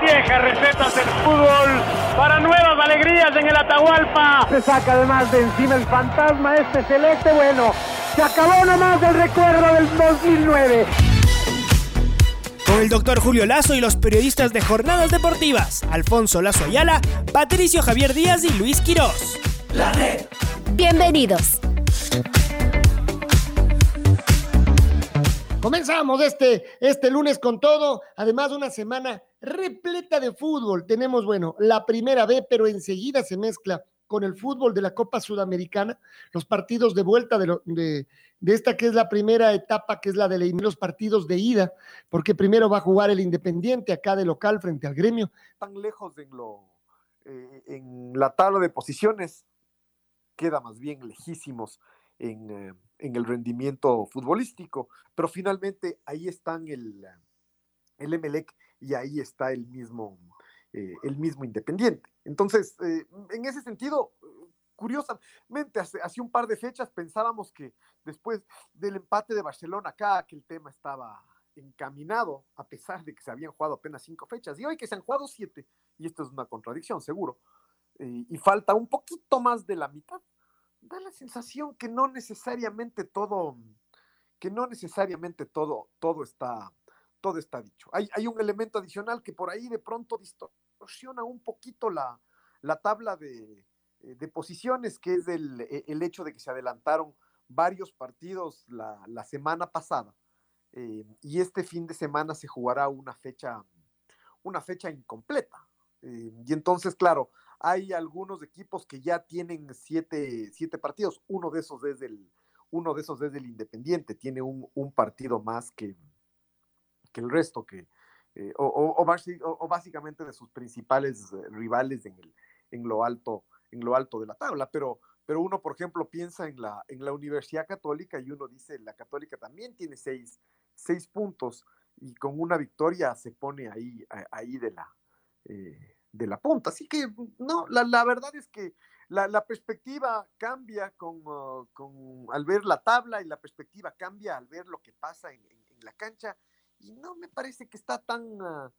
Viejas recetas del fútbol para nuevas alegrías en el Atahualpa. Se saca además de encima el fantasma este celeste. Bueno, se acabó nomás del recuerdo del 2009 con el doctor Julio Lazo y los periodistas de Jornadas Deportivas, Alfonso Lazo Ayala, Patricio Javier Díaz y Luis Quirós. La red. Bienvenidos. Comenzamos este, este lunes con todo, además de una semana repleta de fútbol. Tenemos, bueno, la primera B, pero enseguida se mezcla con el fútbol de la Copa Sudamericana, los partidos de vuelta de, de, esta que es la primera etapa, que es la de los partidos de ida, porque primero va a jugar el Independiente acá de local frente al gremio. Tan lejos en, lo, eh, en la tabla de posiciones, queda más bien lejísimos en, eh, en, el rendimiento futbolístico, pero finalmente ahí están el, el Emelec y ahí está el mismo, eh, el mismo Independiente. Entonces, en ese sentido, curiosamente, hace, hace, un par de fechas pensábamos que después del empate de Barcelona acá, que el tema estaba encaminado, a pesar de que se habían jugado apenas cinco fechas, y hoy que se han jugado siete, y esto es una contradicción, seguro, eh, y falta un poquito más de la mitad, da la sensación que no necesariamente todo, que no necesariamente todo, todo está, todo está dicho. Hay, hay un elemento adicional que por ahí de pronto distorsiona un poquito la, la tabla de, eh, de posiciones, que es el, e, el, hecho de que se adelantaron varios partidos la, la semana pasada. Eh, y este fin de semana se jugará una fecha, una fecha incompleta. Eh, y entonces, claro, hay algunos equipos que ya tienen siete, siete partidos. Uno de esos es el, uno de esos es el Independiente, tiene un, un partido más que, que el resto, que, eh, o, o, o, o, básicamente de sus principales rivales en, el, en lo alto en lo alto de la tabla, pero, pero uno, por ejemplo, piensa en la, en la Universidad Católica y uno dice, la Católica también tiene seis, seis puntos y con una victoria se pone ahí, ahí de, la, eh, de la punta. Así que, no, la, la verdad es que la, la perspectiva cambia con, uh, con, al ver la tabla y la perspectiva cambia al ver lo que pasa en, en, en la cancha y no me parece que está tan, uh,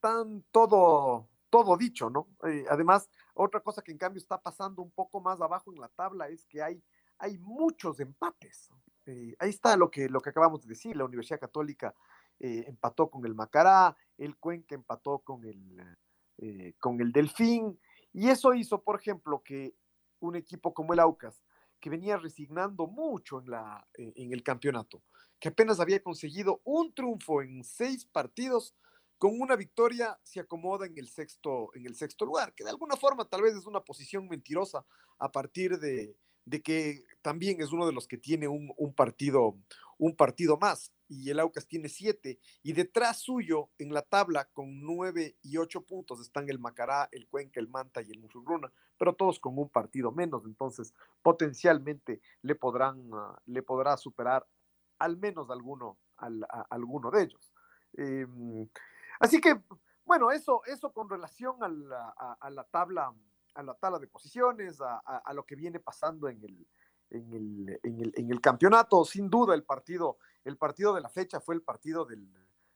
tan todo todo dicho, ¿no? Eh, además, otra cosa que en cambio está pasando un poco más abajo en la tabla es que hay, hay muchos empates. Eh, ahí está lo que, lo que acabamos de decir, la Universidad Católica eh, empató con el Macará, el Cuenca empató con el, eh, con el Delfín, y eso hizo, por ejemplo, que un equipo como el Aucas, que venía resignando mucho en, la, en el campeonato, que apenas había conseguido un triunfo en seis partidos, con una victoria se acomoda en el sexto, en el sexto lugar, que de alguna forma tal vez es una posición mentirosa a partir de, de que también es uno de los que tiene un, un, partido, un partido más, y el Aucas tiene siete, y detrás suyo en la tabla con nueve y ocho puntos están el Macará, el Cuenca, el Manta y el Musurruna, pero todos con un partido menos, entonces potencialmente le podrán, uh, le podrá superar al menos alguno, alguno de ellos. Eh, Así que, bueno, eso, eso con relación a la, a la tabla, a la tabla de posiciones, a, lo que viene pasando en el, en el, en, el, en el, campeonato. Sin duda, el partido, el partido de la fecha fue el partido del,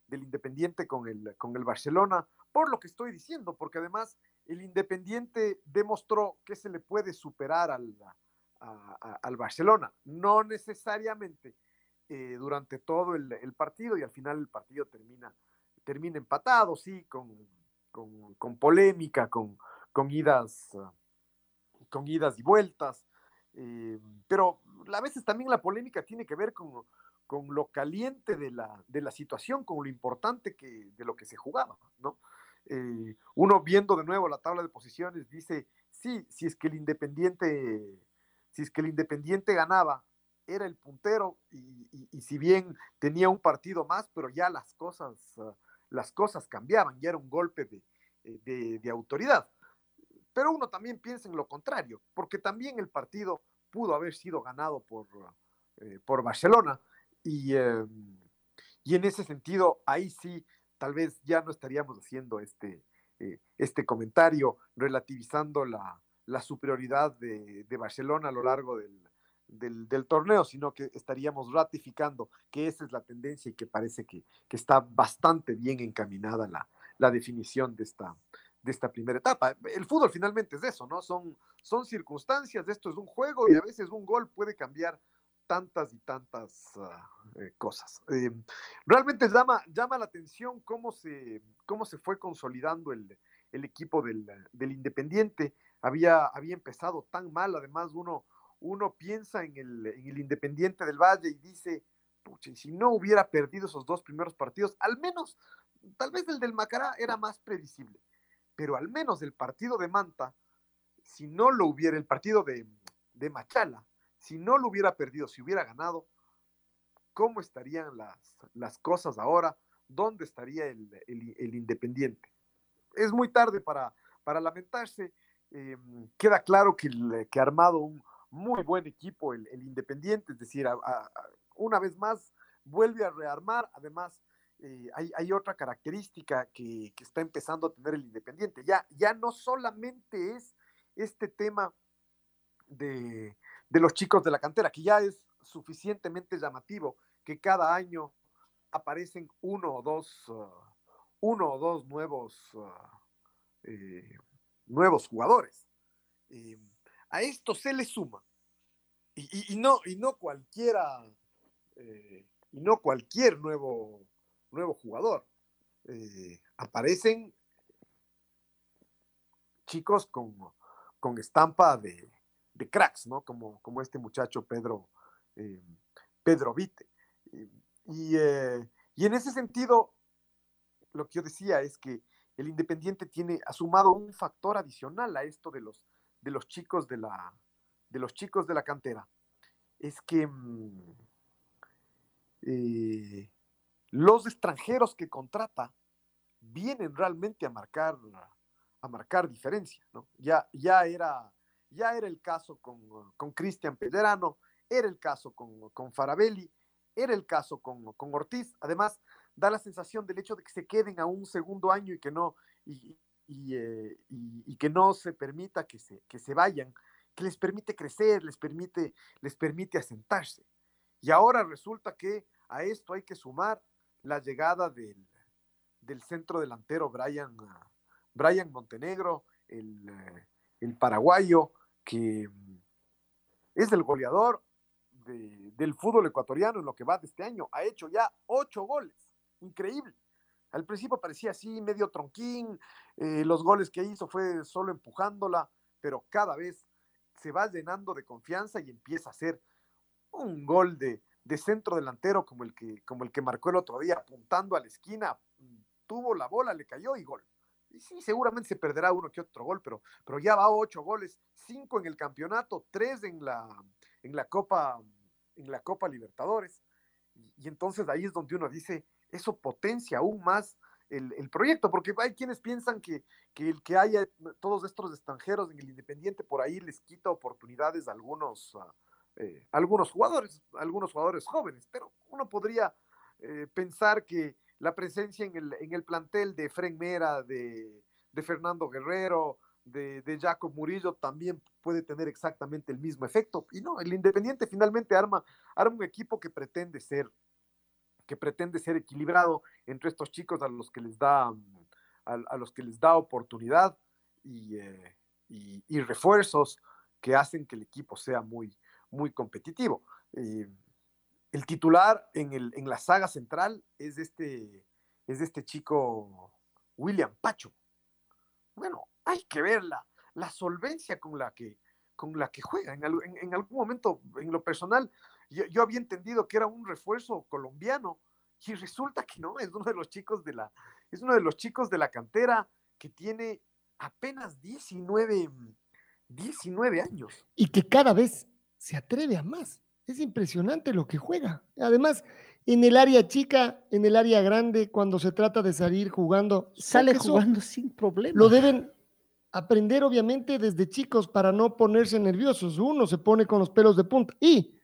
del Independiente con el, con el Barcelona, por lo que estoy diciendo, porque además el Independiente demostró que se le puede superar al, al Barcelona, no necesariamente eh, durante todo el, el, partido y al final el partido termina termina empatado, sí, con, con, con polémica, con, con, idas, con idas y vueltas. Eh, pero a veces también la polémica tiene que ver con, con lo caliente de la, de la, situación, con lo importante que, de lo que se jugaba, ¿no? Eh, uno viendo de nuevo la tabla de posiciones dice, sí, si es que el Independiente, si es que el Independiente ganaba, era el puntero y, y, si bien tenía un partido más, pero ya las cosas las cosas cambiaban, ya era un golpe de, de, autoridad. Pero uno también piensa en lo contrario, porque también el partido pudo haber sido ganado por, por Barcelona y, em, y en ese sentido, ahí sí, tal vez ya no estaríamos haciendo este, este comentario relativizando la, la superioridad de, de, Barcelona a lo largo del, del, torneo, sino que estaríamos ratificando que esa es la tendencia y que parece que, que está bastante bien encaminada la, la definición de esta, de esta primera etapa. El fútbol finalmente es eso, ¿no? Son, son circunstancias, esto es un juego y a veces un gol puede cambiar tantas y tantas ah, eh, cosas. Eh, realmente llama, llama la atención cómo se, cómo se fue consolidando el, el equipo del, del Independiente. Había, había empezado tan mal, además uno, uno piensa en el, en el Independiente del Valle y dice, pucha, si no hubiera perdido esos dos primeros partidos, al menos, tal vez el del Macará era más previsible, pero al menos el partido de Manta, si no lo hubiera, el partido de, Machala, si no lo hubiera perdido, si hubiera ganado, ¿cómo estarían las, las cosas ahora? ¿Dónde estaría el, Independiente? Es muy tarde para, lamentarse. Eh, queda claro que ha armado un, muy buen equipo el, Independiente, es decir, una vez más vuelve a rearmar, además eh, hay, otra característica que, está empezando a tener el Independiente, ya, ya no solamente es este tema de, los chicos de la cantera, que ya es suficientemente llamativo, que cada año aparecen uno o dos, uh, uno o dos nuevos, uh, eh, nuevos jugadores. Eh, a esto se le suma, y, no, y no cualquiera, y no cualquier nuevo, nuevo jugador. Eh, aparecen chicos con, con estampa de, cracks, ¿no? Como, como este muchacho Pedro, eh, Pedro Vite. Y, y en ese sentido, lo que yo decía es que el Independiente tiene, ha sumado un factor adicional a esto de los, de los chicos de la, de los chicos de la cantera, es que mm, eh, los extranjeros que contrata vienen realmente a marcar, a marcar diferencia. Ya, ya, era, ya era el caso con Cristian Pederano, era el caso con, con Farabelli, era el caso con, con, Ortiz. Además, da la sensación del hecho de que se queden a un segundo año y que no, y, eh, y, que no se permita que se, que se vayan, que les permite crecer, les permite, les permite asentarse. Y ahora resulta que a esto hay que sumar la llegada del, del centro delantero Brian, Montenegro, el, el, paraguayo, que es el goleador del fútbol ecuatoriano en lo que va de este año. Ha hecho ya ocho goles. Increíble. Al principio parecía así, medio tronquín, eh, los goles que hizo fue solo empujándola, pero cada vez se va llenando de confianza y empieza a hacer un gol de, de centro delantero como el, que, como el que marcó el otro día, apuntando a la esquina, tuvo la bola, le cayó y gol. Y sí, seguramente se perderá uno que otro gol, pero, pero ya va ocho goles, cinco en el campeonato, tres en la, en la Copa, en la Copa Libertadores. Y, entonces ahí es donde uno dice, eso potencia aún más el, proyecto, porque hay quienes piensan que, el que haya todos estos extranjeros en el Independiente por ahí les quita oportunidades a algunos, eh, algunos jugadores, algunos jugadores jóvenes, pero uno podría eh, pensar que la presencia en el, en el plantel de Fren Mera, de, Fernando Guerrero, de, Jacob Murillo también puede tener exactamente el mismo efecto. Y no, el Independiente finalmente arma, arma un equipo que pretende ser que pretende ser equilibrado entre estos chicos a los que les da, a, los que les da oportunidad eh, y, y, refuerzos que hacen que el equipo sea muy, muy competitivo. El titular en, el, en la saga central es de este, es este chico William Pacho. Bueno, hay que ver la, la solvencia con la que, con la que juega. En, en, algún momento, en lo personal, yo, había entendido que era un refuerzo colombiano y resulta que no, es uno de los chicos de la, es uno de los chicos de la cantera que tiene apenas 19, 19 años. Y que cada vez se atreve a más. Es impresionante lo que juega. Además, en el área chica, en el área grande, cuando se trata de salir jugando. Sale jugando sin problema. Lo deben aprender, obviamente, desde chicos para no ponerse nerviosos. Uno se pone con los pelos de punta y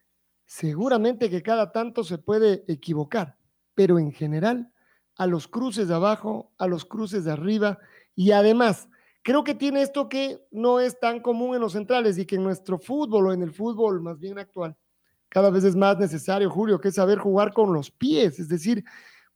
seguramente que cada tanto se puede equivocar, pero en general, a los cruces de abajo, a los cruces de arriba y además, creo que tiene esto que no es tan común en los centrales y que en nuestro fútbol o en el fútbol más bien actual cada vez es más necesario, Julio, que es saber jugar con los pies, es decir,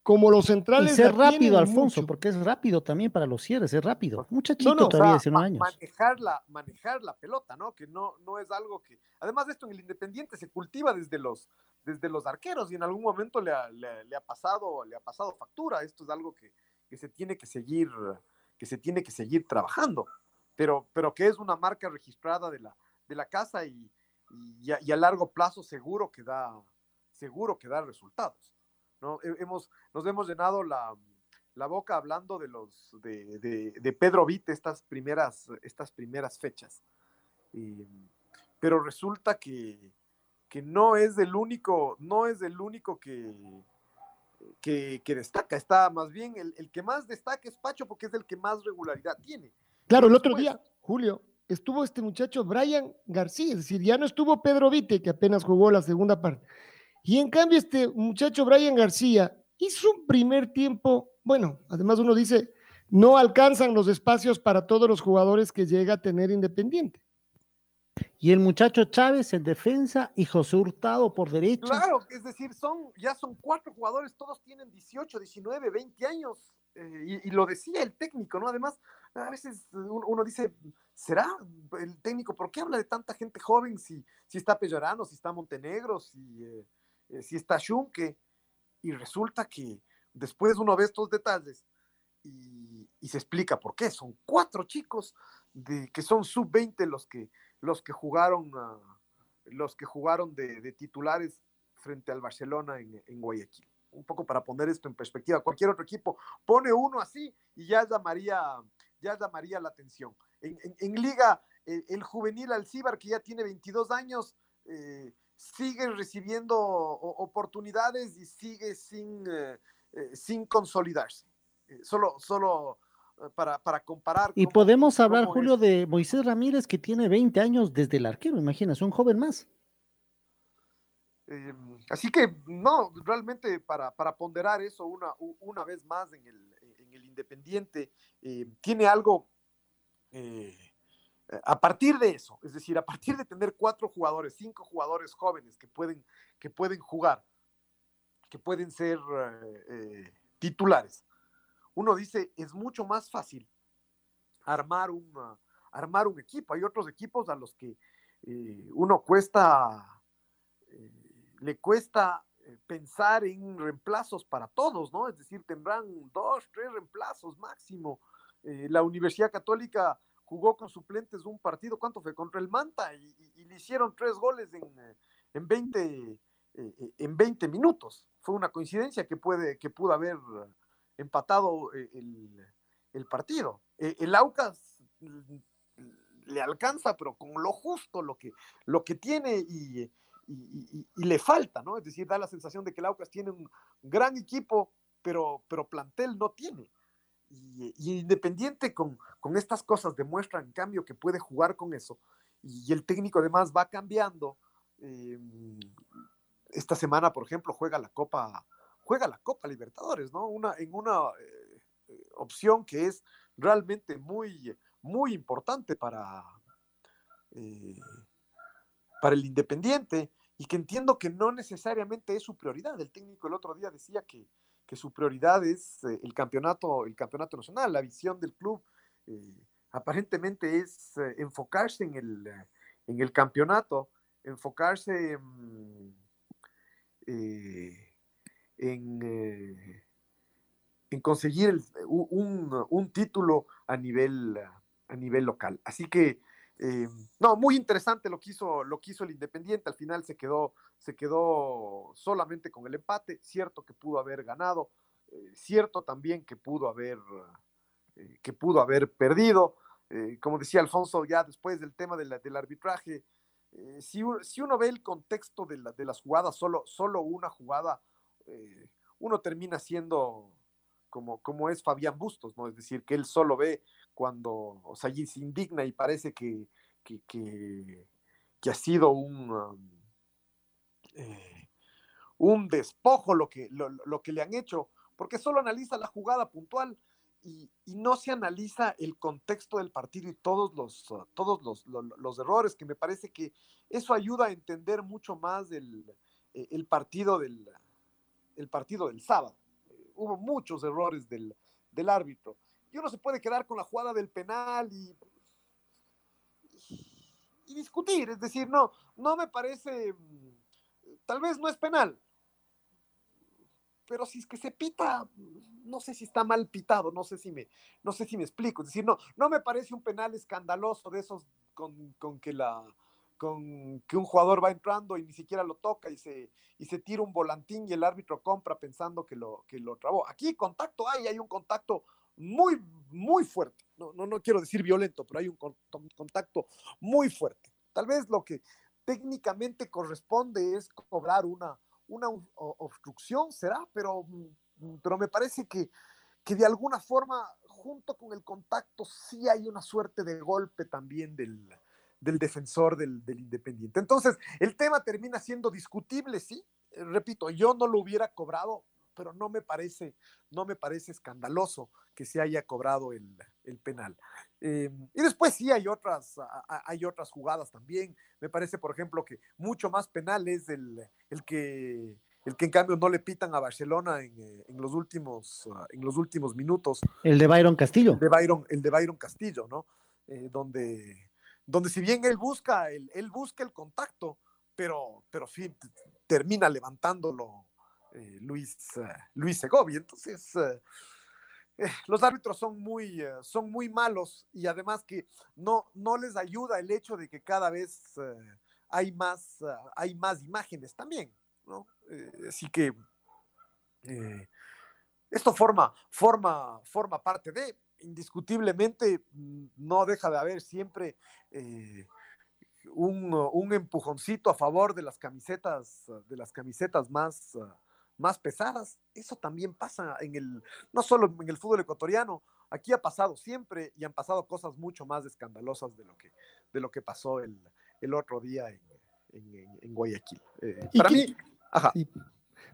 como los centrales. Y ser rápido, Alfonso, porque es rápido también para los cierres, es rápido. Muchachito todavía, 19 años. Manejar la, manejar la pelota, ¿no? Que no, no es algo que. Además de esto, en el Independiente se cultiva desde los, desde los arqueros y en algún momento le ha, le, ha pasado, le ha pasado factura. Esto es algo que, que, se tiene que seguir, que se tiene que seguir trabajando. Pero, pero que es una marca registrada de la, de la casa y, y a, largo plazo seguro que da, seguro que da resultados. ¿no? Hemos, nos hemos llenado la, la boca hablando de los de, de, Pedro Vite estas primeras, estas primeras fechas. pero resulta que, que, no es el único, no es el único que, que, que destaca. Está más bien el, el, que más destaca es Pacho porque es el que más regularidad tiene. Claro, el otro día, Julio, estuvo este muchacho Brian García, es decir, ya no estuvo Pedro Vite, que apenas jugó la segunda parte. Y en cambio, este muchacho Brian García hizo un primer tiempo, bueno, además uno dice, no alcanzan los espacios para todos los jugadores que llega a tener Independiente. Y el muchacho Chávez en defensa y José Hurtado por derecha. Claro, es decir, son, ya son cuatro jugadores, todos tienen 18, 19, 20 años. Eh, y, lo decía el técnico, ¿no? Además, a veces uno, dice, ¿será el técnico? ¿Por qué habla de tanta gente joven si, si está Pellorano, si está Montenegro, si, eh, si está Schunke? Y resulta que después uno ve estos detalles y, y se explica por qué. Son cuatro chicos de, que son sub-20 los que, los que jugaron, uh, los que jugaron de, titulares frente al Barcelona en, Guayaquil un poco para poner esto en perspectiva. Cualquier otro equipo pone uno así y ya llamaría, ya llamaría la atención. En, Liga, el, juvenil Alcibar, que ya tiene 22 años, eh, sigue recibiendo oportunidades y sigue sin, eh, eh, sin consolidarse. solo, solo para, para, comparar. Y podemos hablar, Julio, de Moisés Ramírez, que tiene 20 años desde el arquero, imaginas, un joven más. Em, así que, no, realmente para, para ponderar eso una, una, vez más en el, en el Independiente, eh, tiene algo eh, a partir de eso, es decir, a partir de tener cuatro jugadores, cinco jugadores jóvenes que pueden, que pueden jugar, que pueden ser eh, titulares, uno dice, es mucho más fácil armar un, armar un equipo. Hay otros equipos a los que uno cuesta le cuesta eh, pensar en reemplazos para todos, ¿no? Es decir, tendrán dos, tres reemplazos máximo. Eh, la Universidad Católica jugó con suplentes un partido, ¿cuánto fue? Contra el Manta y, le hicieron tres goles en, eh, en, 20, en 20 minutos. Fue una coincidencia que, puede, que pudo haber empatado el, el partido. el Aucas mm, le alcanza, pero con lo justo lo que, lo que tiene y y, le falta, ¿no? Es decir, da la sensación de que el Aucas tiene un gran equipo, pero, pero plantel no tiene. Y, Independiente con, con, estas cosas demuestra en cambio que puede jugar con eso. Y el técnico además va cambiando. Em, esta semana, por ejemplo, juega la Copa, juega la Copa Libertadores, ¿no? Una, en una eh, opción que es realmente muy, muy importante para, eh, para el Independiente y que entiendo que no necesariamente es su prioridad. El técnico el otro día decía que, que su prioridad es eh, el campeonato, el campeonato nacional, la visión del club eh, aparentemente es eh, enfocarse en el, en el campeonato, enfocarse en, en, conseguir un, un, título a nivel, a nivel local. Así que eh, no, muy interesante lo que, hizo, lo que hizo el Independiente. Al final se quedó, se quedó solamente con el empate. Cierto que pudo haber ganado, eh, cierto también que pudo haber, eh, que pudo haber perdido. como decía Alfonso, ya después del tema del arbitraje, si, si, uno ve el contexto de, de, las jugadas, solo, solo una jugada eh, uno termina siendo como, como es Fabián Bustos, ¿no? Es decir, que él solo ve cuando, o sea, allí se indigna y parece que, que, que, ha sido un, um, eh, un despojo lo que, lo, que le han hecho, porque solo analiza la jugada puntual y, no se analiza el contexto del partido y todos los, uh, todos los, los, errores, que me parece que eso ayuda a entender mucho más el, eh, el partido del, el partido del sábado. hubo muchos errores del, del árbitro. Y uno se puede quedar con la jugada del penal y, y, discutir. Es decir, no, no me parece, tal vez no es penal, pero si es que se pita, no sé si está mal pitado, no sé si me, no sé si me explico. Es decir, no, no me parece un penal escandaloso de esos con, con que la, con que un jugador va entrando y ni siquiera lo toca y se, y se tira un volantín y el árbitro compra pensando que lo, que lo trabó. Aquí contacto hay, hay un contacto muy, muy fuerte. No, no, no quiero decir violento, pero hay un contacto muy fuerte. Tal vez lo que técnicamente corresponde es cobrar una, una obstrucción, será, pero, mm, pero me parece que, que de alguna forma, junto con el contacto, sí hay una suerte de golpe también del, del defensor del, del, Independiente. Entonces, el tema termina siendo discutible, sí. Repito, yo no lo hubiera cobrado, pero no me parece, no me parece escandaloso que se haya cobrado el, el penal. Eh, y después sí hay otras, hay otras jugadas también. Me parece, por ejemplo, que mucho más penal es el, el que el que en cambio no le pitan a Barcelona en, eh, en los, últimos, ah, en los últimos minutos. El de Byron Castillo. El de Byron, el de Byron Castillo, ¿no? Eh, donde, donde si bien él busca, él, busca el contacto, pero, pero fin, termina levantándolo eh, Luis, eh, Luis Segovia. Entonces, eh, los árbitros son muy, son muy malos y además que no, no les ayuda el hecho de que cada vez hay, más, hay más imágenes también, ¿no? así que esto forma, forma, forma parte de, indiscutiblemente mm, no deja de haber siempre eh, un, un, empujoncito a favor de las camisetas, de las camisetas más, más pesadas. Eso también pasa en el, no solo en el fútbol ecuatoriano, aquí ha pasado siempre y han pasado cosas mucho más escandalosas de lo que, de lo que pasó el, el otro día en, en, Guayaquil. Eh, para mí, ajá.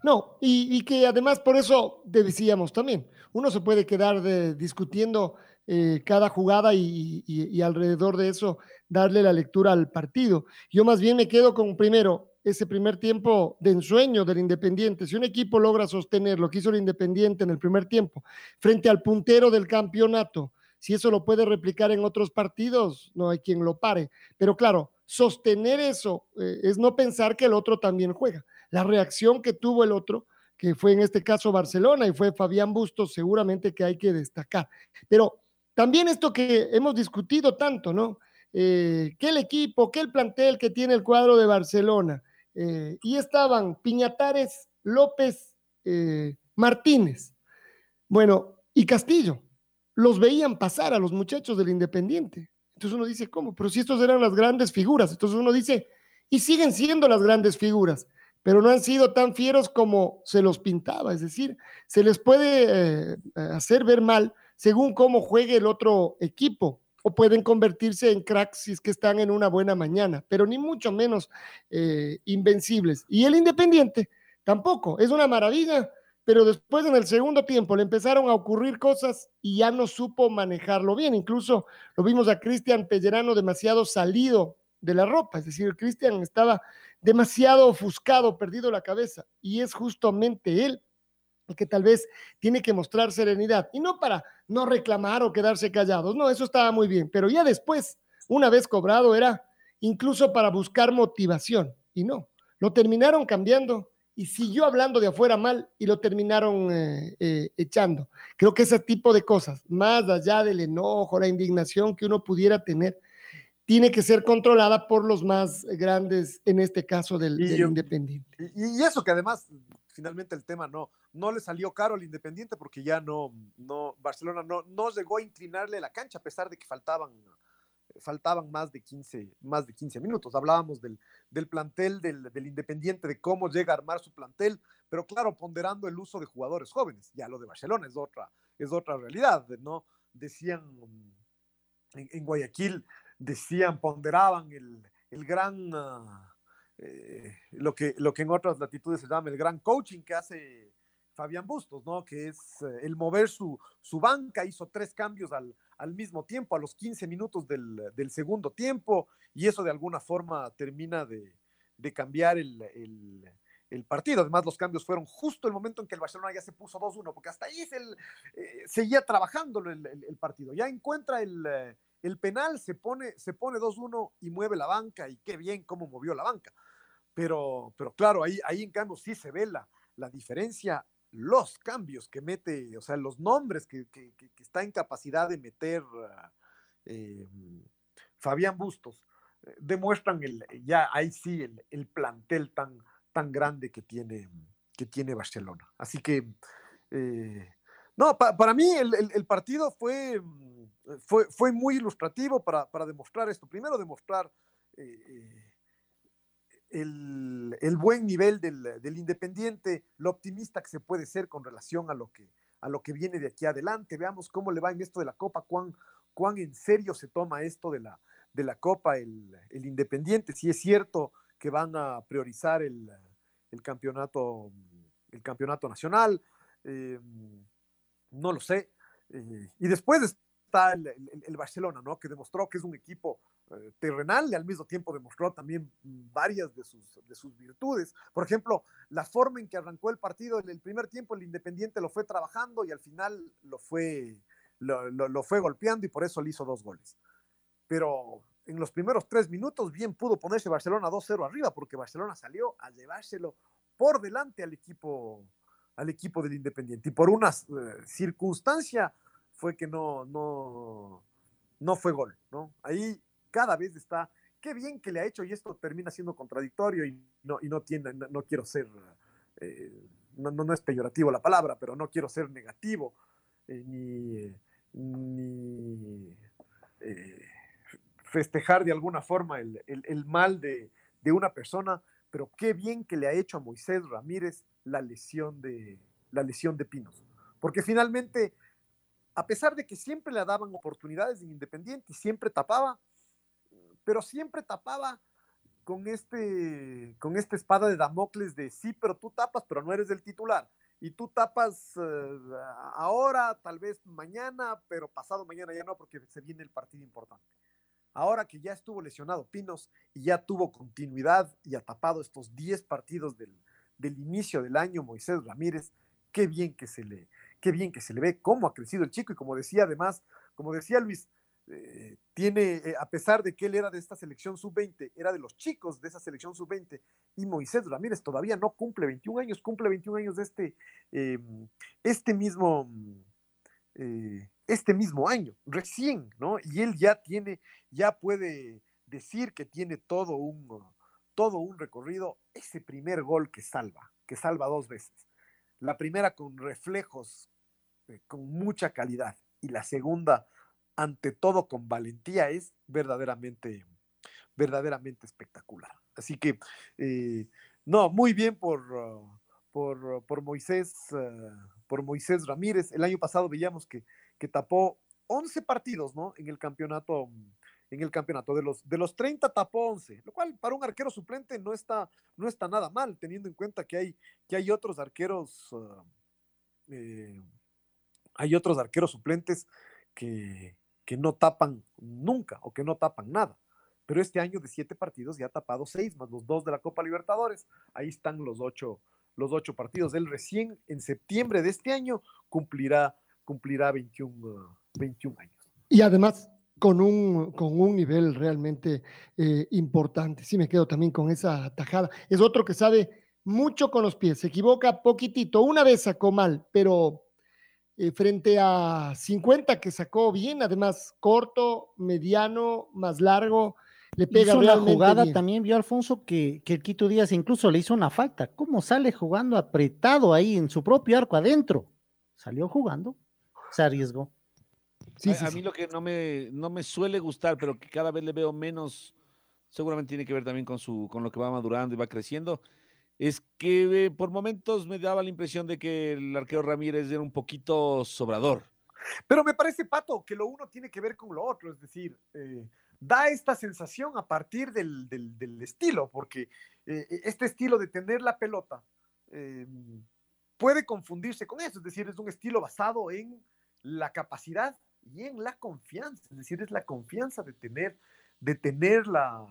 No, y, que además por eso decíamos también, uno se puede quedar discutiendo eh, cada jugada y, alrededor de eso darle la lectura al partido. Yo más bien me quedo con primero ese primer tiempo de ensueño del Independiente. Si un equipo logra sostener lo que hizo el Independiente en el primer tiempo frente al puntero del campeonato, si eso lo puede replicar en otros partidos, no hay quien lo pare. Pero claro, sostener eso eh, es no pensar que el otro también juega la reacción que tuvo el otro, que fue en este caso Barcelona y fue Fabián Bustos, seguramente que hay que destacar. Pero también esto que hemos discutido tanto, ¿no? Eh, que el equipo, que el plantel que tiene el cuadro de Barcelona, eh, y estaban Piñatares, López, eh, Martínez, bueno, y Castillo, los veían pasar a los muchachos del Independiente. Entonces uno dice, ¿cómo? Pero si estos eran las grandes figuras, entonces uno dice, y siguen siendo las grandes figuras pero no han sido tan fieros como se los pintaba. Es decir, se les puede eh, hacer ver mal según cómo juegue el otro equipo o pueden convertirse en cracks si es que están en una buena mañana, pero ni mucho menos eh, invencibles. Y el Independiente tampoco, es una maravilla, pero después en el segundo tiempo le empezaron a ocurrir cosas y ya no supo manejarlo bien. Incluso lo vimos a Cristian Pellerano demasiado salido de la ropa, es decir, Cristian estaba demasiado ofuscado, perdido la cabeza, y es justamente él el que tal vez tiene que mostrar serenidad, y no para no reclamar o quedarse callados, no, eso estaba muy bien, pero ya después, una vez cobrado, era incluso para buscar motivación, y no, lo terminaron cambiando y siguió hablando de afuera mal y lo terminaron eh, eh, echando. Creo que ese tipo de cosas, más allá del enojo, la indignación que uno pudiera tener, tiene que ser controlada por los más grandes, en este caso del, Independiente. Y, eso que además, finalmente el tema no, no le salió caro al Independiente porque ya no, no Barcelona no, no llegó a inclinarle la cancha a pesar de que faltaban faltaban más de 15, más de 15 minutos. Hablábamos del, del plantel del, del, Independiente, de cómo llega a armar su plantel, pero claro, ponderando el uso de jugadores jóvenes. Ya lo de Barcelona es otra, es otra realidad, ¿no? Decían en, en Guayaquil, decían, ponderaban el, el gran, uh, eh, lo, que, lo que en otras latitudes se llama el gran coaching que hace Fabián Bustos, ¿no? Que es eh, el mover su, su banca, hizo tres cambios al, al mismo tiempo, a los 15 minutos del, del, segundo tiempo, y eso de alguna forma termina de, de cambiar el, el, el, partido. Además, los cambios fueron justo el momento en que el Barcelona ya se puso 2-1, porque hasta ahí se eh, seguía trabajando el, partido. Ya encuentra el, el penal, se pone, se pone 2-1 y mueve la banca, y qué bien cómo movió la banca. Pero, pero claro, ahí, ahí en cambio sí se ve la, diferencia los cambios que mete, o sea, los nombres que, que, está en capacidad de meter eh, Fabián Bustos, eh, demuestran el, ya ahí sí el, el, plantel tan, tan grande que tiene, que tiene Barcelona. Así que, eh, no, pa, para mí el, el, partido fue, fue, fue muy ilustrativo para, para demostrar esto. Primero, demostrar eh, el, el, buen nivel del, del, Independiente, lo optimista que se puede ser con relación a lo que, a lo que viene de aquí adelante. Veamos cómo le va en esto de la Copa, cuán, cuán en serio se toma esto de la, de la Copa el, el Independiente, si es cierto que van a priorizar el, el campeonato, el campeonato nacional, eh, no lo sé. Eh, y después está el, el, el, Barcelona, ¿no? Que demostró que es un equipo eh, terrenal y al mismo tiempo demostró también varias de sus, de sus virtudes. Por ejemplo, la forma en que arrancó el partido en el primer tiempo, el Independiente lo fue trabajando y al final lo fue, lo fue golpeando y por eso le hizo dos goles. Pero en los primeros tres minutos bien pudo ponerse Barcelona 2-0 arriba porque Barcelona salió a llevárselo por delante al equipo, al equipo del Independiente. Y por una eh, circunstancia fue que no, no, no fue gol, ¿no? Ahí cada vez está, qué bien que le ha hecho y esto termina siendo contradictorio y no, y no tiene, no, no quiero ser, eh, no, no, es peyorativo la palabra, pero no quiero ser negativo, eh, ni, ni eh, festejar de alguna forma el, el, el mal de, de, una persona, pero qué bien que le ha hecho a Moisés Ramírez la lesión de, la lesión de Pinos, porque finalmente a pesar de que siempre le daban oportunidades en Independiente y siempre tapaba, pero siempre tapaba con este con esta espada de Damocles de sí, pero tú tapas, pero no eres el titular. Y tú tapas uh, ahora, tal vez mañana, pero pasado mañana ya no, porque se viene el partido importante. Ahora que ya estuvo lesionado Pinos y ya tuvo continuidad y ha tapado estos 10 partidos del, del inicio del año, Moisés Ramírez, qué bien que se le, qué bien que se le ve, cómo ha crecido el chico y como decía además, como decía Luis, eh, tiene, eh, a pesar de que él era de esta selección sub-20, era de los chicos de esa selección sub-20, y Moisés Ramírez todavía no cumple 21 años, cumple 21 años de este, eh, este mismo, este mismo año, recién, ¿no? Y él ya tiene, ya puede decir que tiene todo un, todo un recorrido, ese primer gol que salva, que salva dos veces. La primera con reflejos, eh, con mucha calidad, y la segunda ante todo con valentía, es verdaderamente, verdaderamente espectacular. Así que, eh, no, muy bien por, por, por, Moisés, uh, por Moisés Ramírez. El año pasado veíamos que, que tapó 11 partidos, ¿no? En el campeonato, en el campeonato. De los, de los 30 tapó 11, lo cual para un arquero suplente no está, no está nada mal, teniendo en cuenta que hay, que hay otros arqueros, eh, hay otros arqueros suplentes que, que no tapan nunca o que no tapan nada. Pero este año de siete partidos ya ha tapado seis, más los dos de la Copa Libertadores. Ahí están los ocho, los ocho partidos. Él recién en septiembre de este año cumplirá, cumplirá 21, 21 años. Y además con un, con un nivel realmente eh, importante. Sí me quedo también con esa tajada. Es otro que sabe mucho con los pies, se equivoca poquitito. Una vez sacó mal, pero eh, frente a 50 que sacó bien, además corto, mediano, más largo. Le pega hizo una jugada bien. también, vio Alfonso que, que, el Quito Díaz incluso le hizo una falta. ¿Cómo sale jugando apretado ahí en su propio arco adentro? Salió jugando, se arriesgó. a, mí lo que no me, no me suele gustar, pero que cada vez le veo menos, seguramente tiene que ver también con, su, con lo que va madurando y va creciendo, es que eh, por momentos me daba la impresión de que el arquero Ramírez era un poquito sobrador. Pero me parece, Pato, que lo uno tiene que ver con lo otro, es decir, eh, da esta sensación a partir del, estilo, porque eh, este estilo de tener la pelota puede confundirse con eso, es decir, es un estilo basado en la capacidad y en la confianza, es decir, es la confianza de tener, de tener la,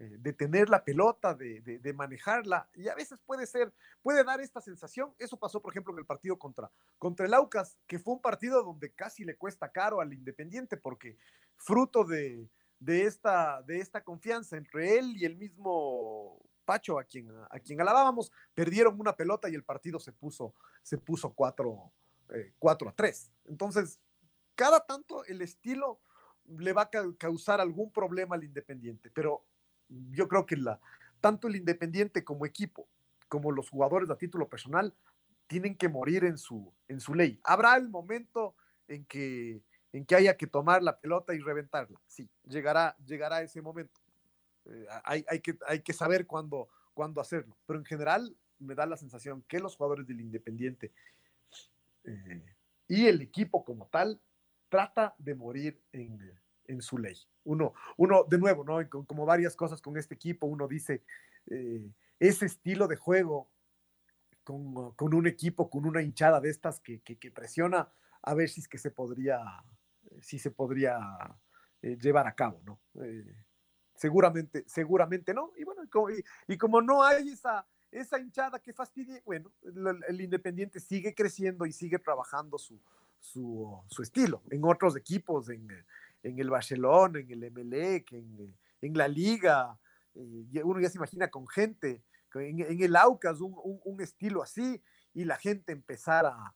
eh, de tener la pelota, de, de, manejarla, y a veces puede ser, puede dar esta sensación. Eso pasó, por ejemplo, en el partido contra, contra el Aucas, que fue un partido donde casi le cuesta caro al Independiente, porque fruto de, de, esta, de esta confianza entre él y el mismo Pacho, a quien, a quien alabábamos, perdieron una pelota y el partido se puso, se puso 4, eh, a 3. Entonces, cada tanto el estilo le va a causar algún problema al Independiente, pero yo creo que la, tanto el Independiente como equipo, como los jugadores a título personal, tienen que morir en su, en su ley. Habrá el momento en que, en que haya que tomar la pelota y reventarla. Sí, llegará, llegará ese momento. Eh, hay, hay, que, hay que saber cuándo, cuándo hacerlo. Pero en general me da la sensación que los jugadores del Independiente eh, y el equipo como tal trata de morir en, en su ley. Uno, uno, de nuevo, ¿no? Como varias cosas con este equipo, uno dice, eh, ese estilo de juego con, con, un equipo, con una hinchada de estas que, presiona, a ver si es que se podría, si se podría eh, llevar a cabo, ¿no? Eh, seguramente, seguramente no. Y bueno, y, como no hay esa, esa hinchada que fastidie, bueno, el, Independiente sigue creciendo y sigue trabajando su, su, estilo. En otros equipos, en, el Barcelona, en el Emelec, en, en la Liga, eh, uno ya se imagina con gente, en, el Aucas, un, estilo así, y la gente empezar a,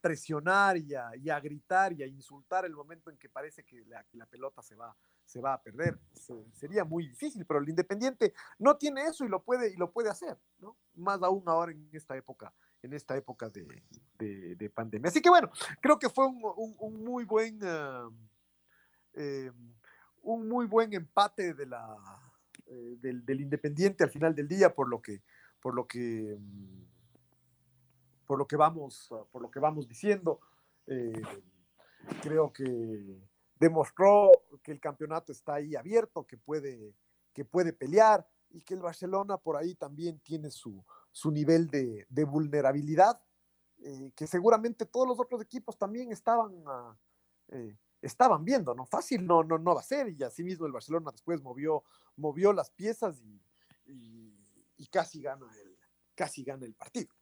presionar y a, gritar y a insultar el momento en que parece que la, pelota se va, se va a perder. sería muy difícil, pero el Independiente no tiene eso y lo puede, y lo puede hacer, ¿no? Más aún ahora en esta época en esta época de, pandemia. Así que bueno, creo que fue un, muy buen ah, eh, un muy buen empate de la, eh, del, Independiente al final del día, por lo que, por lo que, mm, por lo que vamos, por lo que vamos diciendo. Eh, creo que demostró que el campeonato está ahí abierto, que puede, que puede pelear y que el Barcelona por ahí también tiene su, su nivel de, vulnerabilidad, que seguramente todos los otros equipos también estaban, ah, estaban viendo, ¿no? Fácil no, no, no va a ser, y así mismo el Barcelona después movió, movió las piezas y, casi, gana el, casi gana el partido.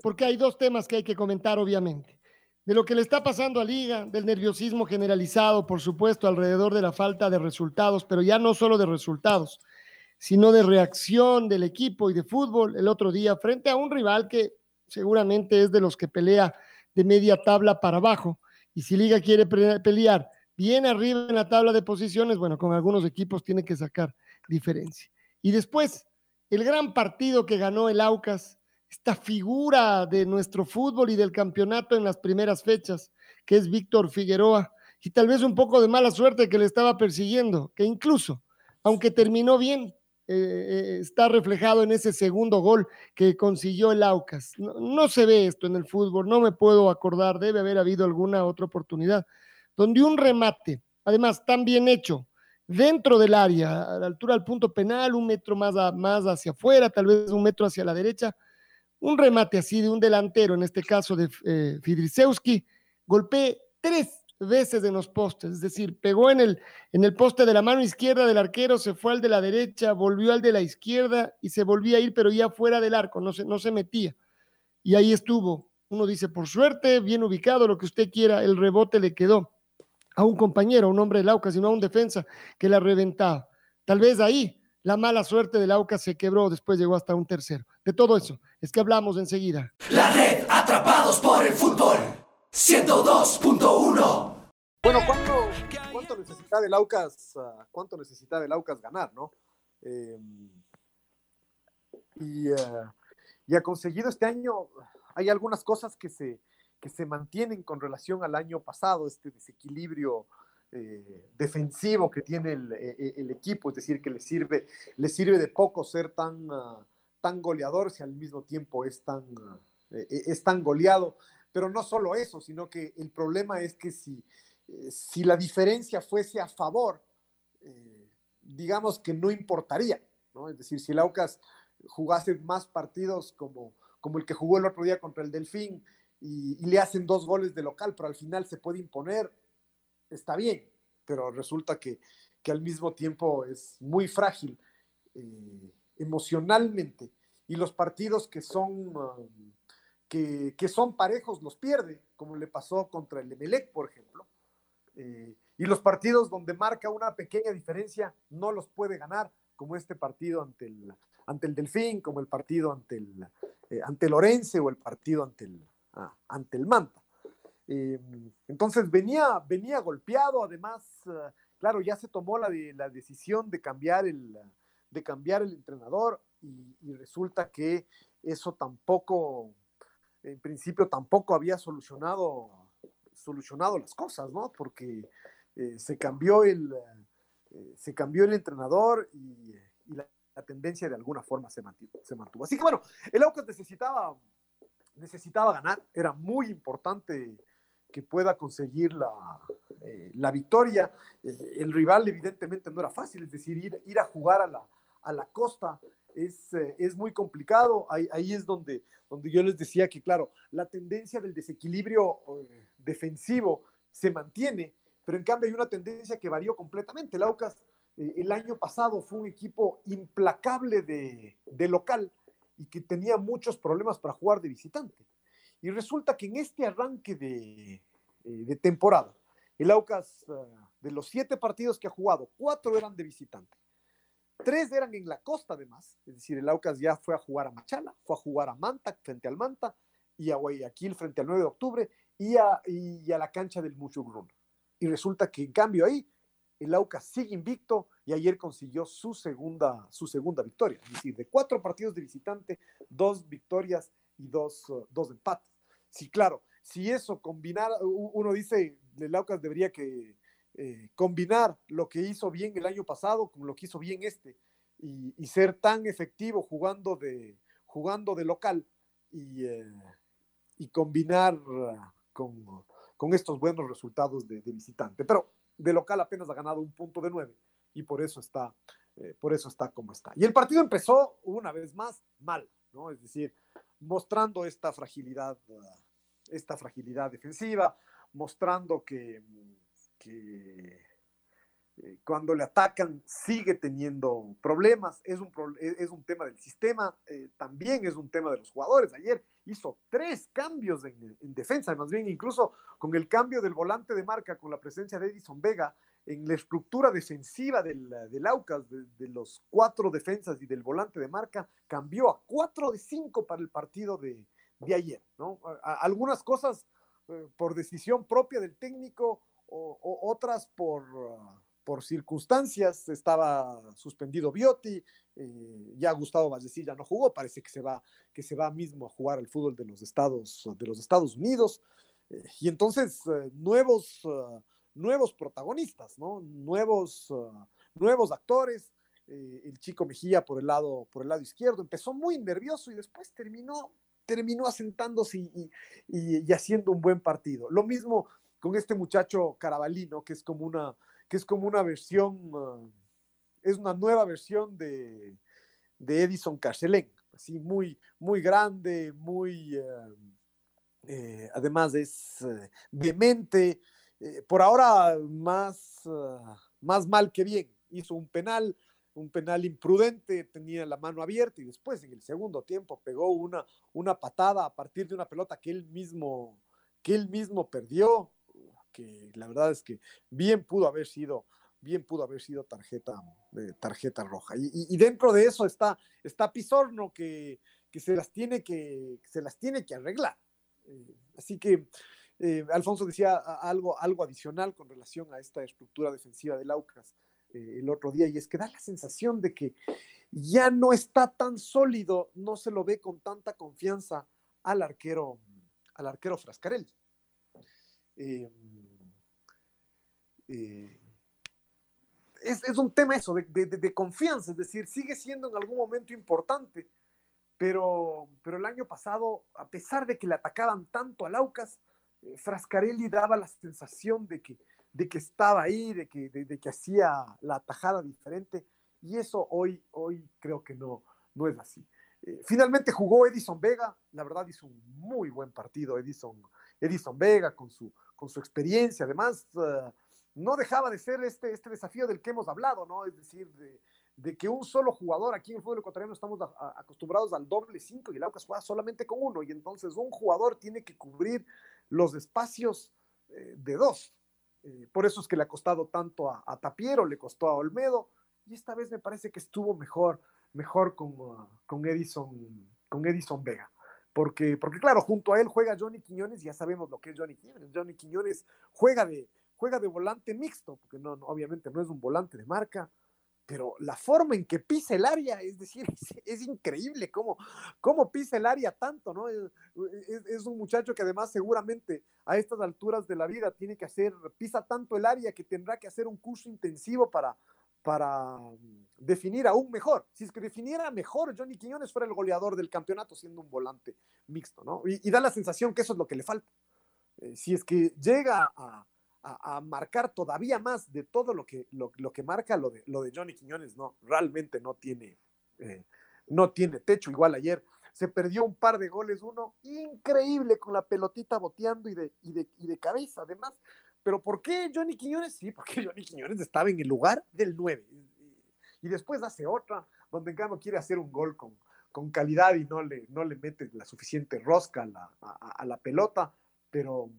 Porque hay dos temas que hay que comentar, obviamente. De lo que le está pasando a Liga, del nerviosismo generalizado, por supuesto, alrededor de la falta de resultados, pero ya no solo de resultados, sino de reacción del equipo y de fútbol el otro día frente a un rival que seguramente es de los que pelea de media tabla para abajo. Y si Liga quiere pelear bien arriba en la tabla de posiciones, bueno, con algunos equipos tiene que sacar diferencia. Y después, el gran partido que ganó el Aucas, esta figura de nuestro fútbol y del campeonato en las primeras fechas, que es Víctor Figueroa, y tal vez un poco de mala suerte que le estaba persiguiendo, que incluso, aunque terminó bien, eh, está reflejado en ese segundo gol que consiguió el Aucas. No, se ve esto en el fútbol, no me puedo acordar, debe haber habido alguna otra oportunidad, donde un remate, además tan bien hecho, dentro del área, a la altura del punto penal, un metro más, más hacia afuera, tal vez un metro hacia la derecha, un remate así de un delantero, en este caso de eh, Fidrisewski, golpee tres veces en los postes, es decir, pegó en el, en el poste de la mano izquierda del arquero, se fue al de la derecha, volvió al de la izquierda y se volvía a ir, pero ya fuera del arco, no se, no se metía. Y ahí estuvo. Uno dice, por suerte, bien ubicado, lo que usted quiera, el rebote le quedó a un compañero, a un hombre del Aucas, sino a un defensa que la reventaba. Tal vez ahí la mala suerte del Aucas se quebró, después llegó hasta un tercero. De todo eso, es que hablamos enseguida. La red, atrapados por el fútbol. 102.1. Bueno, ¿cuánto, ¿cuánto, necesita el Aucas, ah, cuánto necesita el Aucas ganar, no? Em, y, uh, y, ha conseguido este año, hay algunas cosas que se, que se mantienen con relación al año pasado, este desequilibrio eh, defensivo que tiene el, e, e, el, equipo, es decir, que le sirve, le sirve de poco ser tan, uh, tan goleador si al mismo tiempo es tan, uh, es tan goleado. Pero no solo eso, sino que el problema es que si, eh, si la diferencia fuese a favor, eh, digamos que no importaría, ¿no? Es decir, si el Aucas jugase más partidos como, como el que jugó el otro día contra el Delfín y, le hacen dos goles de local, pero al final se puede imponer, está bien, pero resulta que, que al mismo tiempo es muy frágil eh, emocionalmente y los partidos que son, um, que, son parejos los pierde, como le pasó contra el Emelec, por ejemplo. Eh, y los partidos donde marca una pequeña diferencia no los puede ganar, como este partido ante el, ante el Delfín, como el partido ante el, eh, ante el Orense o el partido ante el, ah, ante el Manta. Eh, entonces venía, venía golpeado, además, uh, claro, ya se tomó la, la decisión de cambiar el, de cambiar el entrenador y, resulta que eso tampoco, en principio tampoco había solucionado, solucionado las cosas, ¿no? Porque eh, se, cambió el, eh, se cambió el entrenador y, la, tendencia de alguna forma se mantuvo, se mantuvo. Así que bueno, el Aucas necesitaba, necesitaba ganar, era muy importante que pueda conseguir la, eh, la victoria. Eh, el rival evidentemente no era fácil, es decir, ir, ir a jugar a la, a la costa es, eh, es muy complicado. Ahí, ahí, es donde, donde yo les decía que, claro, la tendencia del desequilibrio eh, defensivo se mantiene, pero en cambio hay una tendencia que varió completamente. El Aucas eh, el año pasado fue un equipo implacable de, de local y que tenía muchos problemas para jugar de visitante. Y resulta que en este arranque de, de temporada, el Aucas, de los siete partidos que ha jugado, cuatro eran de visitante. Tres eran en la costa, además. Es decir, el Aucas ya fue a jugar a Machala, fue a jugar a Manta, frente al Manta, y a Guayaquil, frente al 9 de octubre, y a, y a la cancha del Muchugrun. Y resulta que, en cambio, ahí el Aucas sigue invicto y ayer consiguió su segunda, su segunda victoria. Es decir, de cuatro partidos de visitante, dos victorias y dos, uh, dos empates. Sí, claro, si eso combinara, uno dice, el Aucas debería que eh, combinar lo que hizo bien el año pasado con lo que hizo bien este y, ser tan efectivo jugando de, jugando de local y, eh, y combinar uh, con, con, estos buenos resultados de, visitante. Pero de local apenas ha ganado un punto de nueve y por eso está, eh, por eso está como está. Y el partido empezó una vez más mal, ¿no? Es decir, mostrando esta fragilidad, uh, esta fragilidad defensiva, mostrando que, que eh, cuando le atacan sigue teniendo problemas, es un, es un tema del sistema, eh, también es un tema de los jugadores. Ayer hizo tres cambios en, en, defensa, más bien incluso con el cambio del volante de marca, con la presencia de Edison Vega en la estructura defensiva del, del Aucas, de, de, los cuatro defensas y del volante de marca, cambió a cuatro de cinco para el partido de, de ayer. ¿no? Algunas cosas eh, por decisión propia del técnico o, o otras por, por circunstancias. Estaba suspendido Biotti, eh, ya Gustavo Vallecilla no jugó, parece que se va, que se va mismo a jugar al fútbol de los Estados, de los Estados Unidos. Eh, y entonces, eh, nuevos, uh, nuevos protagonistas, ¿no? Nuevos, uh, nuevos actores. el chico Mejía por el, lado, por el lado izquierdo empezó muy nervioso y después terminó, terminó asentándose y, y, y haciendo un buen partido. Lo mismo con este muchacho Carabalino, que es como una, que es como una versión, uh, es una nueva versión de, de Edison Carcelén, así muy, muy grande, muy, uh, eh, además es uh, demente, eh, por ahora más, más mal que bien, hizo un penal, un penal imprudente, tenía la mano abierta y después en el segundo tiempo pegó una, una patada a partir de una pelota que él mismo, que él mismo perdió, que la verdad es que bien pudo haber sido, bien pudo haber sido tarjeta, eh, tarjeta roja. Y, dentro de eso está, está Pizorno que, que, se las tiene que, se las tiene que arreglar. Eh, así que eh, Alfonso decía algo, algo adicional con relación a esta estructura defensiva del Aucas eh, el otro día, y es que da la sensación de que ya no está tan sólido, no se lo ve con tanta confianza al arquero al arquero Frascarelli. Eh, es, un tema eso, de, confianza, es decir, sigue siendo en algún momento importante, pero, pero el año pasado, a pesar de que le atacaban tanto al Aucas, eh, Frascarelli daba la sensación de que, de que estaba ahí, de que, de, que hacía la atajada diferente, y eso hoy, hoy creo que no, no es así. Eh, finalmente jugó Edison Vega, la verdad hizo un muy buen partido Edison, Edison Vega con su, con su experiencia, además uh, no dejaba de ser este, este desafío del que hemos hablado, ¿no? Es decir, de, que un solo jugador, aquí en el fútbol ecuatoriano estamos acostumbrados al doble cinco y el Aucas juega solamente con uno, y entonces un jugador tiene que cubrir los espacios eh, de dos. Eh, por eso es que le ha costado tanto a, Tapiero, le costó a Olmedo, y esta vez me parece que estuvo mejor, mejor con, con, Edison, con Edison Vega. Porque, porque claro, junto a él juega Johnny Quiñones, ya sabemos lo que es Johnny Quiñones. Johnny Quiñones juega de, juega de volante mixto, porque no, obviamente no es un volante de marca, pero la forma en que pisa el área, es decir, es, increíble cómo, cómo, pisa el área tanto, ¿no? Es, un muchacho que además seguramente a estas alturas de la vida tiene que hacer, pisa tanto el área que tendrá que hacer un curso intensivo para, para definir aún mejor. Si es que definiera mejor, Johnny Quiñones fuera el goleador del campeonato siendo un volante mixto, ¿no? Y, da la sensación que eso es lo que le falta. Eh, si es que llega a, a, marcar todavía más de todo lo que, lo, que marca lo de, lo de Johnny Quiñones, no, realmente no tiene, eh, no tiene techo. Igual ayer se perdió un par de goles, uno increíble con la pelotita boteando y de, y de, y de cabeza, además. Pero ¿por qué Johnny Quiñones? Sí, porque Johnny Quiñones estaba en el lugar del 9. Y, después hace otra, donde Gano quiere hacer un gol con, con calidad y no le, no le mete la suficiente rosca a la, a la pelota, pero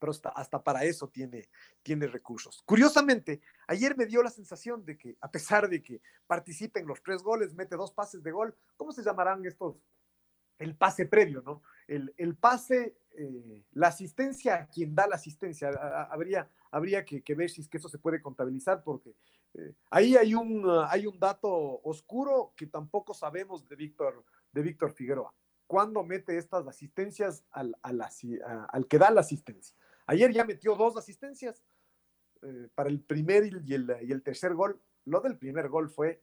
pero hasta, para eso tiene, tiene recursos. Curiosamente, ayer me dio la sensación de que, a pesar de que participe en los tres goles, mete dos pases de gol, ¿cómo se llamarán estos? El pase previo, ¿no? El, pase, eh, la asistencia a quien da la asistencia. habría, habría que, ver si es que eso se puede contabilizar, porque eh, ahí hay un, hay un dato oscuro que tampoco sabemos de Víctor, de Víctor Figueroa. ¿Cuándo mete estas asistencias al, al que da la asistencia? Ayer ya metió dos asistencias eh, para el primer y el, tercer gol. Lo del primer gol fue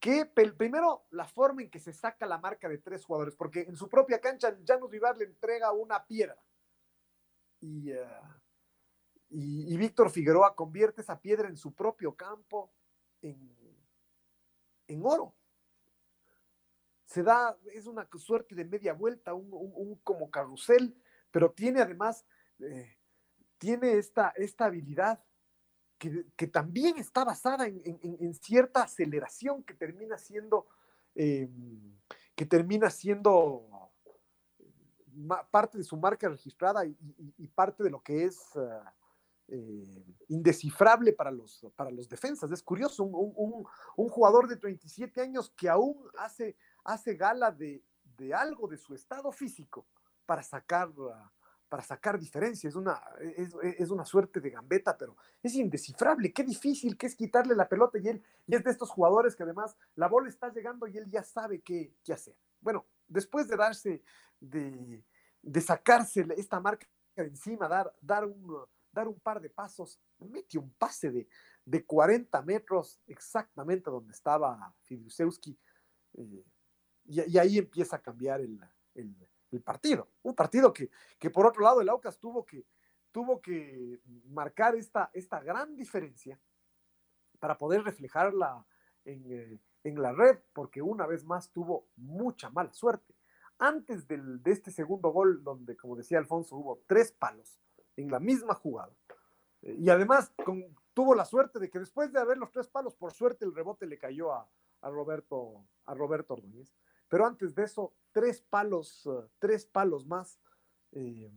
que el primero la forma en que se saca la marca de tres jugadores, porque en su propia cancha Janus Vivar le entrega una piedra y, eh, y, Víctor Figueroa convierte esa piedra en su propio campo en, oro. Se da, es una suerte de media vuelta, un, como carrusel, pero tiene además eh, tiene esta, esta habilidad que, también está basada en, cierta aceleración que termina siendo, em, que termina siendo parte de su marca registrada y, parte de lo que es eh, indescifrable para los, para los defensas. Es curioso, un, jugador de 37 años que aún hace, hace gala de, de algo de su estado físico para sacar para sacar diferencias. Es una, es, una suerte de gambeta, pero es indescifrable. Qué difícil que es quitarle la pelota y él y es de estos jugadores que además la bola está llegando y él ya sabe qué, qué hacer. Bueno, después de darse, de, de sacarse esta marca encima, dar, dar, un, dar un par de pasos, mete un pase de, de 40 metros exactamente donde estaba Fiducewski. Eh, y, ahí empieza a cambiar el, el partido. Un partido que, que por otro lado el Aucas tuvo que, tuvo que marcar esta, esta gran diferencia para poder reflejarla en, eh, en, la red, porque una vez más tuvo mucha mala suerte. Antes del, de este segundo gol, donde, como decía Alfonso, hubo tres palos en la misma jugada. Eh, y además tuvo la suerte de que después de haber los tres palos, por suerte el rebote le cayó a, a Roberto, a Roberto Ordóñez. Pero antes de eso, tres palos, eh, tres palos más eh,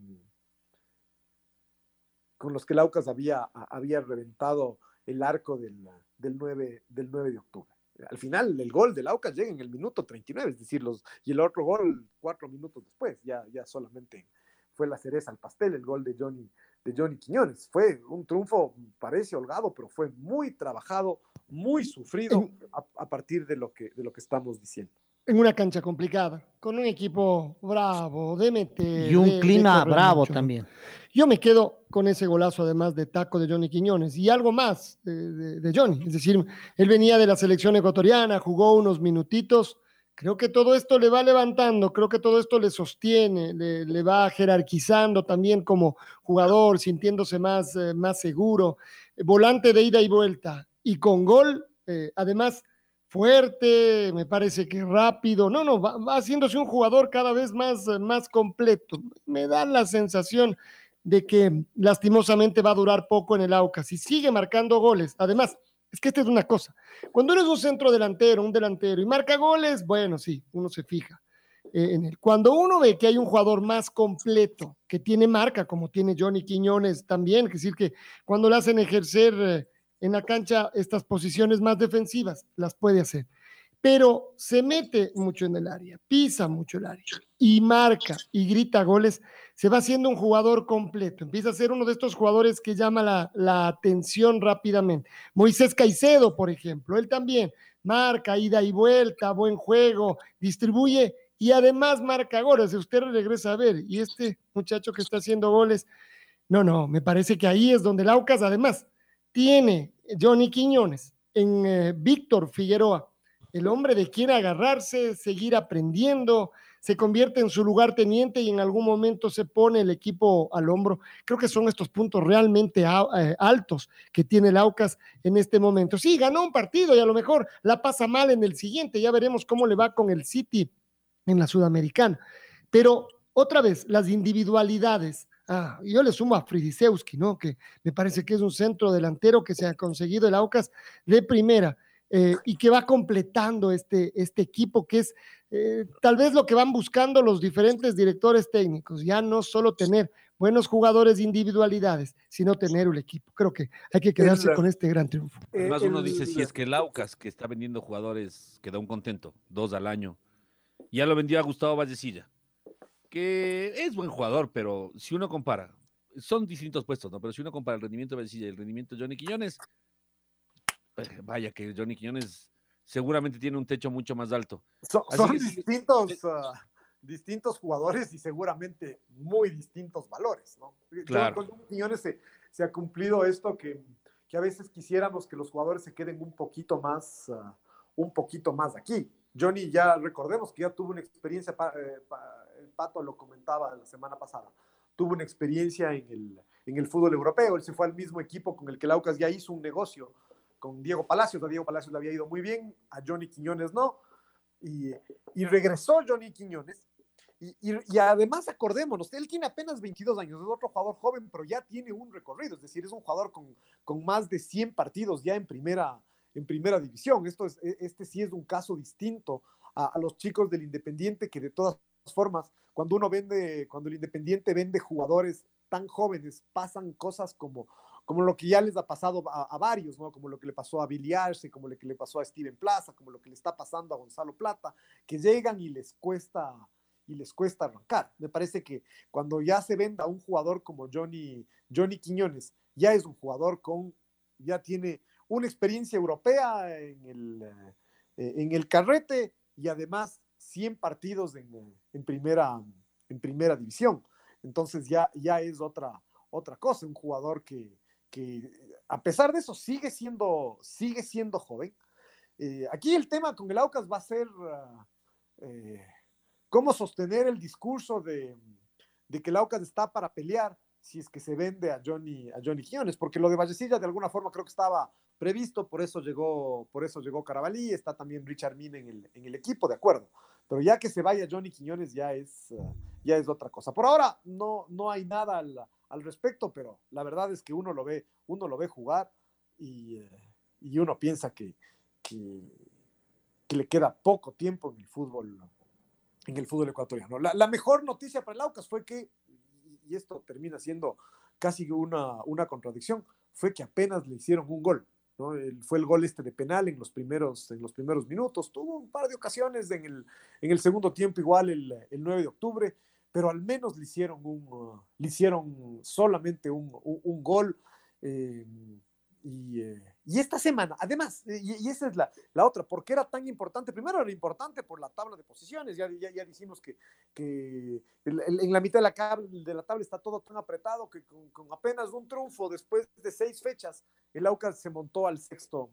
con los que Laucas había, había reventado el arco del, del, 9, del 9 de octubre. Al final, el gol de Laucas llega en el minuto 39, es decir, los, y el otro gol cuatro minutos después, ya, ya solamente fue la cereza al pastel, el gol de Johnny, de Johnny Quiñones. Fue un triunfo, parece holgado, pero fue muy trabajado, muy sufrido a, a partir de lo, que, de lo que estamos diciendo en una cancha complicada, con un equipo bravo, de meter. Y un de- de clima correr bravo mucho. también. Yo me quedo con ese golazo, además de taco de Johnny Quiñones y algo más de, de- de Johnny. Es decir, él venía de la selección ecuatoriana, jugó unos minutitos. Creo que todo esto le va levantando, creo que todo esto le sostiene, le, le va jerarquizando también como jugador, sintiéndose más, eh, más seguro. Volante de ida y vuelta y con gol, eh, además fuerte, me parece que rápido. No, no, va, haciéndose un jugador cada vez más, eh, más completo. Me da la sensación de que lastimosamente va a durar poco en el Aucas. Si sigue marcando goles, además, es que esta es una cosa. Cuando uno es un centro delantero, un delantero y marca goles, bueno, sí, uno se fija eh, en él. Cuando uno ve que hay un jugador más completo, que tiene marca, como tiene Johnny Quiñones también, es decir, que cuando le hacen ejercer eh, en la cancha estas posiciones más defensivas, las puede hacer. Pero se mete mucho en el área, pisa mucho el área y marca y grita goles, se va haciendo un jugador completo. Empieza a ser uno de estos jugadores que llama la, atención rápidamente. Moisés Caicedo, por ejemplo, él también marca, ida y vuelta, buen juego, distribuye y además marca goles. Usted regresa a ver, y este muchacho que está haciendo goles, no, no, me parece que ahí es donde el Aucas, además, tiene Johnny Quiñones en eh, Víctor Figueroa, el hombre de quien agarrarse, seguir aprendiendo, se convierte en su lugar teniente y en algún momento se pone el equipo al hombro. Creo que son estos puntos realmente eh, altos que tiene el Aucas en este momento. Sí, ganó un partido y a lo mejor la pasa mal en el siguiente, ya veremos cómo le va con el City en la Sudamericana. Pero otra vez, las individualidades. Ah, yo le sumo a Fridisewski, ¿no? Que me parece que es un centro delantero que se ha conseguido el Aucas de primera eh, y que va completando este, este equipo que es eh, tal vez lo que van buscando los diferentes directores técnicos, ya no solo tener buenos jugadores de individualidades, sino tener el equipo. Creo que hay que quedarse El- con este gran triunfo. Además, Eh, uno el- dice, si es que el Aucas, que está vendiendo jugadores, queda un contento, dos al año, ya lo vendió a Gustavo Vallecilla, que es buen jugador, pero si uno compara, son distintos puestos, ¿no? Pero si uno compara el rendimiento de Vallecilla y el rendimiento de Johnny Quiñones, eh, vaya que Johnny Quiñones seguramente tiene un techo mucho más alto. Son, que distintos, ah, distintos jugadores y seguramente muy distintos valores, ¿no? Claro. Con Johnny Quiñones se, se ha cumplido esto que, que a veces quisiéramos que los jugadores se queden un poquito más, ah, un poquito más aquí. Johnny ya recordemos que ya tuvo una experiencia, pa- eh, pa- Pato lo comentaba la semana pasada, tuvo una experiencia en el, en el fútbol europeo, él se fue al mismo equipo con el que Laucas ya hizo un negocio con Diego Palacios, a Diego Palacios le había ido muy bien, a Johnny Quiñones no, y, y regresó Johnny Quiñones. Y, y- y además acordémonos, él tiene apenas 22 años, es otro jugador joven, pero ya tiene un recorrido, es decir, es un jugador con, con más de 100 partidos ya en primera, en primera división. Esto es, e- este sí es un caso distinto a, a los chicos del Independiente, que de todas formas, cuando uno vende, cuando el Independiente vende jugadores tan jóvenes, pasan cosas como, como lo que ya les ha pasado a, varios. Como lo que le pasó a Billy Arce, como lo que le pasó a Steven Plaza, como lo que le está pasando a Gonzalo Plata, que llegan y les cuesta y les cuesta arrancar. Me parece que cuando ya se venda un jugador como Johnny, Johnny Quiñones, ya es un jugador con, ya tiene una experiencia europea en el, eh, en el carrete y además 100 partidos en, primera, en primera división. Entonces ya, ya es otra, otra cosa, un jugador que, que a pesar de eso sigue siendo, sigue siendo joven. Eh, aquí el tema con el Aucas va a ser eh, cómo sostener el discurso de, de que el Aucas está para pelear si es que se vende a Johnny, a Johnny porque lo de Vallecilla de alguna forma creo que estaba previsto, por eso llegó, por eso llegó Carabalí, está también Richard Min en el, en el equipo, de acuerdo. Pero ya que se vaya Johnny Quiñones ya es, uh, ya es otra cosa. Por ahora no, no hay nada al, al, respecto, pero la verdad es que uno lo ve, uno lo ve jugar y, y uno piensa que, que, le queda poco tiempo en el fútbol, en el fútbol ecuatoriano. La, la mejor noticia para el Aucas fue que, y esto termina siendo casi una, una contradicción, fue que apenas le hicieron un gol. Fue el gol este de penal en los primeros, en los primeros minutos. Tuvo un par de ocasiones en el, en el segundo tiempo, igual el, el 9 de octubre, pero al menos le hicieron, un, le hicieron solamente un, un, un gol. Eh, y, eh, y esta semana, además, y, esa es la, la, otra, ¿por qué era tan importante? Primero era importante por la tabla de posiciones, ya, ya, ya dijimos que, que en la mitad de la, de la tabla está todo tan apretado que con, con, apenas un triunfo después de seis fechas, el Aucas se montó al sexto,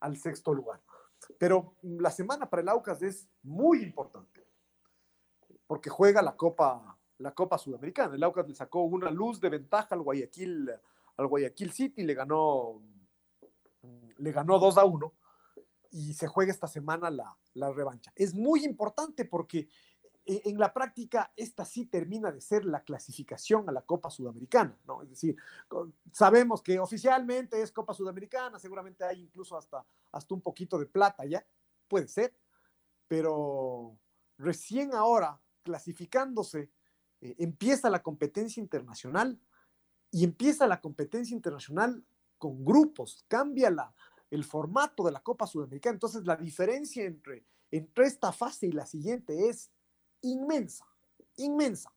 al sexto lugar. Pero la semana para el Aucas es muy importante, porque juega la Copa, la Copa Sudamericana. El Aucas le sacó una luz de ventaja al Guayaquil, al Guayaquil City, le ganó le ganó 2 a 1 y se juega esta semana la, revancha. Es muy importante porque e, en la práctica esta sí termina de ser la clasificación a la Copa Sudamericana, ¿no? Es decir, sabemos que oficialmente es Copa Sudamericana, seguramente hay incluso hasta, hasta un poquito de plata ya, puede ser, pero recién ahora, clasificándose, eh, empieza la competencia internacional y empieza la competencia internacional con grupos, cambia la, el formato de la Copa Sudamericana. Entonces, la diferencia entre, entre esta fase y la siguiente es inmensa, inmensa.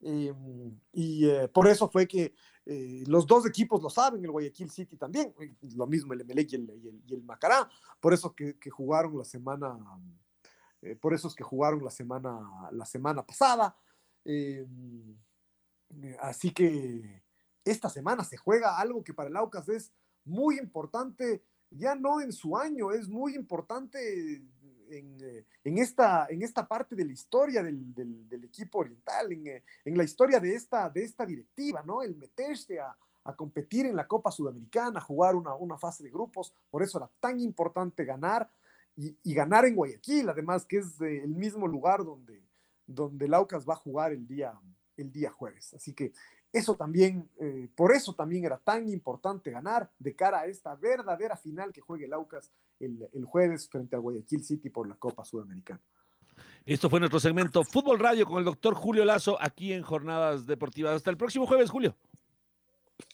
Em, y eh, por eso fue que eh, los dos equipos lo saben, el Guayaquil City también, lo mismo el Emelec y el, y el, Macará, por eso que, jugaron la semana, eh, por eso es que jugaron la semana, la semana pasada. Em, así que esta semana se juega algo que para el Aucas es muy importante, ya no en su año, es muy importante en, eh, esta, en esta parte de la historia del, equipo oriental, eh, en, la historia de esta, de esta directiva, ¿no? El meterse a, competir en la Copa Sudamericana, jugar una, fase de grupos, por eso era tan importante ganar y, ganar en Guayaquil, además que es el mismo lugar donde, donde el Aucas va a jugar el día, el día jueves. Así que eso también, eh, por eso también era tan importante ganar de cara a esta verdadera final que juegue el Aucas el, el jueves frente al Guayaquil City por la Copa Sudamericana. Esto fue nuestro segmento Fútbol Radio con el doctor Julio Lazo aquí en Jornadas Deportivas. Hasta el próximo jueves, Julio.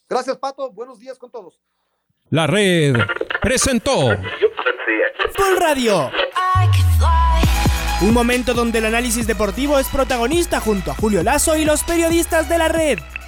Gracias, Pato. Buenos días con todos. La red presentó Fútbol Radio. Un momento donde el análisis deportivo es protagonista junto a Julio Lazo y los periodistas de la red.